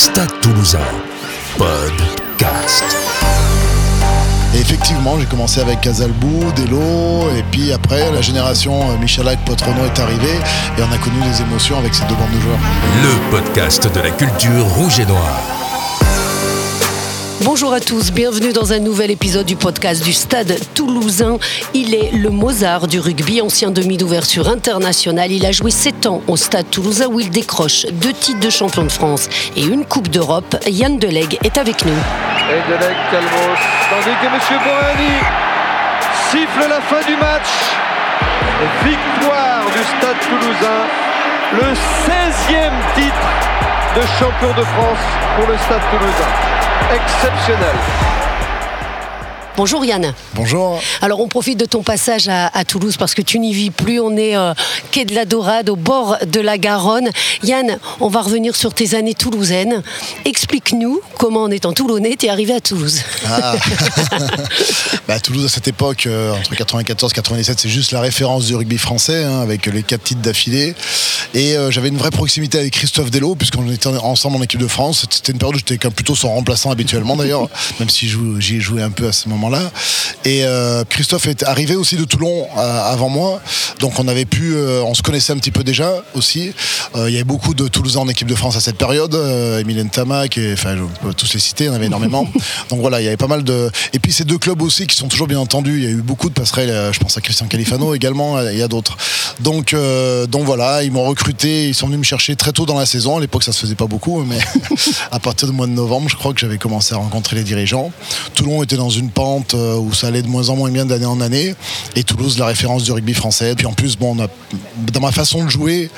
Stade Toulousain, podcast. Et effectivement, j'ai commencé avec Casalbou, Delo, et puis après, la génération euh, Michalak, Potrono est arrivée, et on a connu des émotions avec ces deux bandes de joueurs. Le podcast de la culture rouge et noire. Bonjour à tous, bienvenue dans un nouvel épisode du podcast du Stade toulousain. Il est le Mozart du rugby, ancien demi d'ouverture internationale. Il a joué 7 ans au Stade toulousain où il décroche deux titres de champion de France et une Coupe d'Europe. Yann Delegue est avec nous. Et Delegue Calmos, tandis que M. Borani siffle la fin du match. Victoire du Stade toulousain, le 16e titre de champion de France pour le Stade toulousain exceptionnel. Bonjour Yann. Bonjour. Alors on profite de ton passage à, Toulouse parce que tu n'y vis plus. On est euh, quai de la Dorade, au bord de la Garonne. Yann, on va revenir sur tes années toulousaines. Explique-nous comment en étant toulonnais, tu es arrivé à Toulouse. Ah. bah, Toulouse à cette époque, euh, entre 94 et 97, c'est juste la référence du rugby français, hein, avec les quatre titres d'affilée. Et euh, j'avais une vraie proximité avec Christophe Delot, puisqu'on était ensemble en équipe de France. C'était une période où j'étais plutôt son remplaçant habituellement d'ailleurs, même si j'y ai joué un peu à ce moment-là. Et euh, Christophe est arrivé aussi de Toulon euh, avant moi, donc on avait pu, on se connaissait un petit peu déjà aussi. il y avait beaucoup de Toulousains en équipe de France à cette période, Emilien Tamac, et, enfin je peux tous les citer, il y en avait énormément. donc voilà, il y avait pas mal de. Et puis ces deux clubs aussi qui sont toujours bien entendus. Il y a eu beaucoup de passerelles. Je pense à Christian Califano également. Il y a d'autres. Donc donc voilà, ils m'ont recruté, ils sont venus me chercher très tôt dans la saison. À l'époque, ça se faisait pas beaucoup, mais à partir du mois de novembre, je crois que j'avais commencé à rencontrer les dirigeants. Toulon était dans une pente euh, où ça allait de moins en moins bien d'année en année, et Toulouse, la référence du rugby français. Puis en plus, bon, dans ma façon de jouer,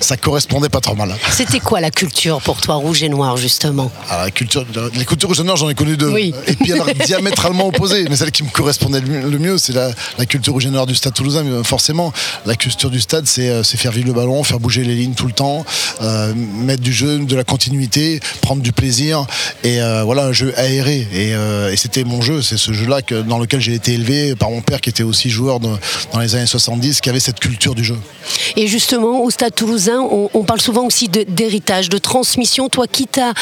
ça correspondait pas trop mal. C'était quoi la culture pour toi, rouge et noir, justement? Ah, la culture, Les cultures rouge et noir, j'en ai connu deux. Et puis alors diamétralement opposées. Mais celle qui me correspondait le mieux, c'est la, culture rouge et noir du stade toulousain. Mais forcément, la culture du stade, c'est euh, faire vivre le ballon, faire bouger les lignes tout le temps, euh, mettre du jeu, de la continuité, prendre du plaisir et euh, voilà un jeu aéré. Euh, et, c'était mon jeu, c'est ce jeu-là dans lequel j'ai été élevé par mon père qui était aussi joueur dans les années 70, qui avait cette culture du jeu. Et justement, au Stade Toulousain, on, parle souvent aussi d'héritage, de, transmission. Toi, qui t'a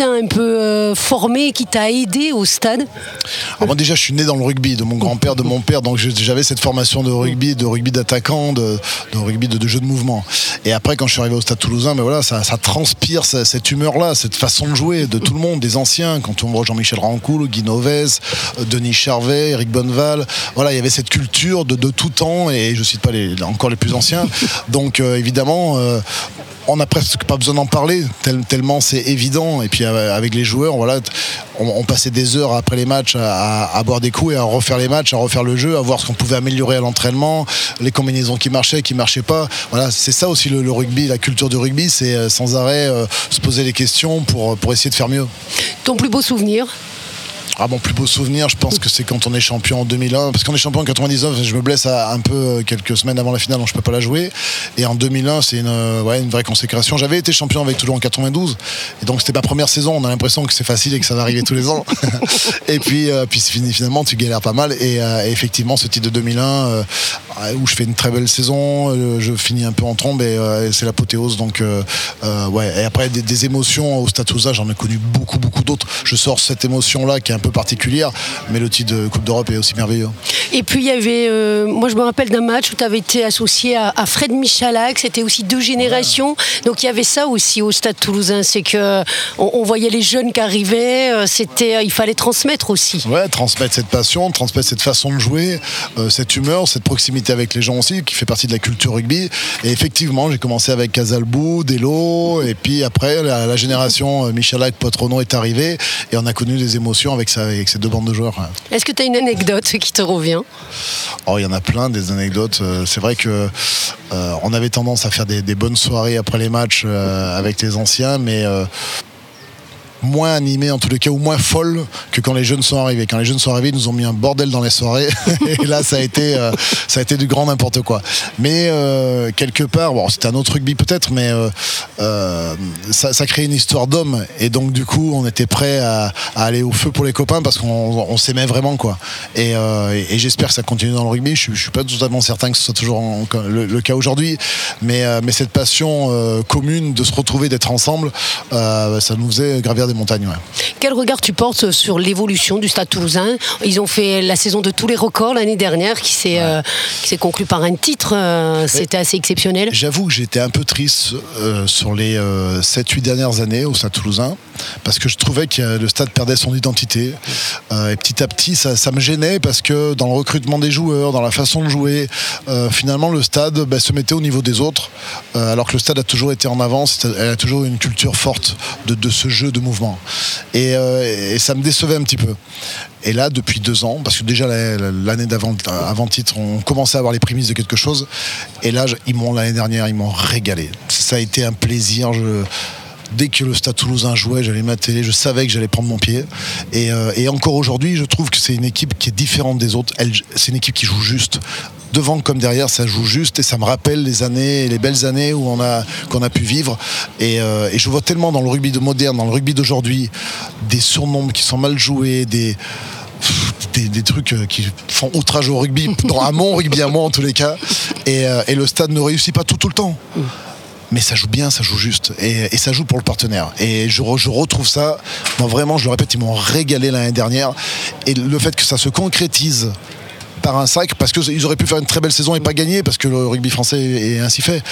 un peu formé, qui t'a aidé au stade? Alors Moi déjà je suis né dans le rugby, de mon grand-père, de mon père, donc j'avais cette formation de rugby, de rugby d'attaquant, de, rugby de, de, jeu de mouvement. Et après, quand je suis arrivé au Stade Toulousain, mais ben voilà, ça, transpire cette humeur-là, cette façon de jouer de tout le monde, des anciens. Quand on voit Jean-Michel Rancoul, Guy euh, Denis Charvet, Eric Bonneval, voilà, il y avait cette culture de, tout temps. Et je cite pas les, encore les plus anciens. Donc euh, évidemment, euh, on n'a presque pas besoin d'en parler, tellement c'est évident. Et puis avec les joueurs, voilà, on, passait des heures après les matchs à, boire des coups et à refaire les matchs, à refaire le jeu, à voir ce qu'on pouvait améliorer à l'entraînement, les combinaisons qui marchaient, qui marchaient pas. Voilà, c'est ça aussi le, rugby, la culture du rugby, c'est euh, sans arrêt euh, se poser des questions pour, pour essayer de faire mieux. Ton plus beau souvenir? Ah, mon plus beau souvenir, je pense que c'est quand on est champion en 2001. Parce qu'on est champion en 99, je me blesse un peu euh, quelques semaines avant la finale, donc je peux pas la jouer. Et en 2001, c'est une, euh, ouais, une vraie consécration. J'avais été champion avec Toulon en 92. Et donc, c'était ma première saison. On a l'impression que c'est facile et que ça va arriver tous les ans. et puis, euh, puis finalement, tu galères pas mal. Et, effectivement, ce titre de 2001, où je fais une très belle saison, je finis un peu en trombe et, c'est l'apothéose. Donc, ouais. Et après, des, émotions au Statousa, j'en ai connu beaucoup, beaucoup d'autres. Je sors cette émotion-là qui est un peu particulière, mais le titre de Coupe d'Europe est aussi merveilleux. Et puis il y avait, euh, moi je me rappelle d'un match où tu avais été associé à, Fred Michalak, c'était aussi deux générations, donc il y avait ça aussi au Stade Toulousain, c'est que on, voyait les jeunes qui arrivaient, euh, c'était, il fallait transmettre aussi. Ouais, transmettre cette passion, transmettre cette façon de jouer, euh, cette humeur, cette proximité avec les gens aussi, qui fait partie de la culture rugby. Et effectivement, j'ai commencé avec Casalbou, Delo, et puis après la, génération Michalak, Potrono est arrivée, et on a connu des émotions avec avec ces deux bandes de joueurs. Est-ce que tu as une anecdote qui te revient? Oh, il y en a plein des anecdotes. Euh, c'est vrai que euh, on avait tendance à faire des, bonnes soirées après les matchs euh, avec les anciens, mais moins animée en tous les cas ou moins folle que quand les jeunes sont arrivés. Quand les jeunes sont arrivés, ils nous ont mis un bordel dans les soirées et là ça a été euh, ça a été du grand n'importe quoi. Mais euh, quelque part, bon, c'était un autre rugby peut-être, mais euh, ça, ça crée une histoire d'homme et donc du coup on était prêt à, aller au feu pour les copains parce qu'on on s'aimait vraiment quoi. Et, j'espère que ça continue dans le rugby. Je, je suis pas totalement certain que ce soit toujours le, cas aujourd'hui, mais mais cette passion commune de se retrouver, d'être ensemble, ça nous faisait gravir des ouais. Quel regard tu portes sur l'évolution du Stade toulousain Ils ont fait la saison de tous les records l'année dernière qui s'est euh, conclue par un titre. euh, C'était assez exceptionnel. J'avoue que j'étais un peu triste euh, sur les 7-8 dernières années au Stade toulousain parce que je trouvais que le stade perdait son identité. Et petit à petit, ça, ça me gênait parce que dans le recrutement des joueurs, dans la façon de jouer, finalement, le stade bah, se mettait au niveau des autres alors que le stade a toujours été en avance, elle a toujours une culture forte de, de ce jeu de mouvement. Et, euh, et ça me décevait un petit peu. Et là, depuis deux ans, parce que déjà la- la- l'année d'avant avant titre, on commençait à avoir les prémices de quelque chose. Et là, ils m'ont l'année dernière, ils m'ont régalé. Ça a été un plaisir. Dès que le Stade Toulousain jouait, j'allais ma télé, je savais que j'allais prendre mon pied. Et, euh, et encore aujourd'hui, je trouve que c'est une équipe qui est différente des autres. C'est une équipe qui joue juste. Devant comme derrière, ça joue juste et ça me rappelle les années, les belles années où on a qu'on a pu vivre. Et, euh, et je vois tellement dans le rugby de moderne, dans le rugby d'aujourd'hui, des surnombres qui sont mal joués, des des, des trucs euh, qui font outrage au rugby, dans, à mon rugby à moi en tous les cas. Et, euh, et le stade ne réussit pas tout tout le temps. Mais ça joue bien, ça joue juste. Et, et ça joue pour le partenaire. Et je, re- je retrouve ça. Moi, vraiment, je le répète, ils m'ont régalé l'année dernière. Et le fait que ça se concrétise par un sac, parce qu'ils auraient pu faire une très belle saison et pas gagner, parce que le rugby français est ainsi fait.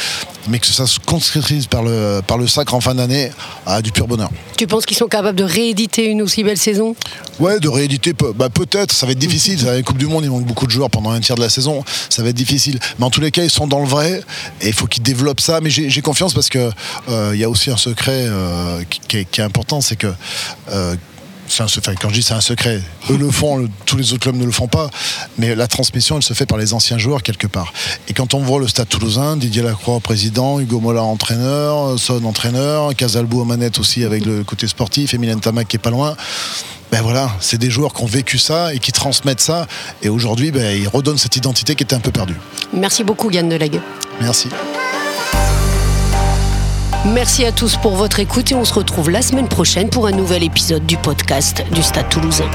Mais que ça se concrétise par le, par le sacre en fin d'année, ah, du pur bonheur. Tu penses qu'ils sont capables de rééditer une aussi belle saison? Ouais, de rééditer, bah, peut-être, ça va être difficile. Être Coupe du Monde, il manque beaucoup de joueurs pendant un tiers de la saison, ça va être difficile. Mais en tous les cas, ils sont dans le vrai et il faut qu'ils développent ça. Mais j'ai confiance parce que euh, il y a aussi un secret euh, qui, qui est, qui est important, c'est que euh, un quand je dis c'est un secret, eux le font, le- tous les autres clubs ne le font pas, mais la transmission elle se fait par les anciens joueurs quelque part. Et quand on voit le stade toulousain, Didier Lacroix président, Hugo Mola entraîneur, Son entraîneur, Casalbou aux manettes aussi avec le côté sportif, Emilien Tamac qui est pas loin. Ben voilà, c'est des joueurs qui ont vécu ça et qui transmettent ça. Et aujourd'hui, ben, ils redonnent cette identité qui était un peu perdue. Merci beaucoup Yann Delague. Merci. Merci à tous pour votre écoute et on se retrouve la semaine prochaine pour un nouvel épisode du podcast du Stade toulousain.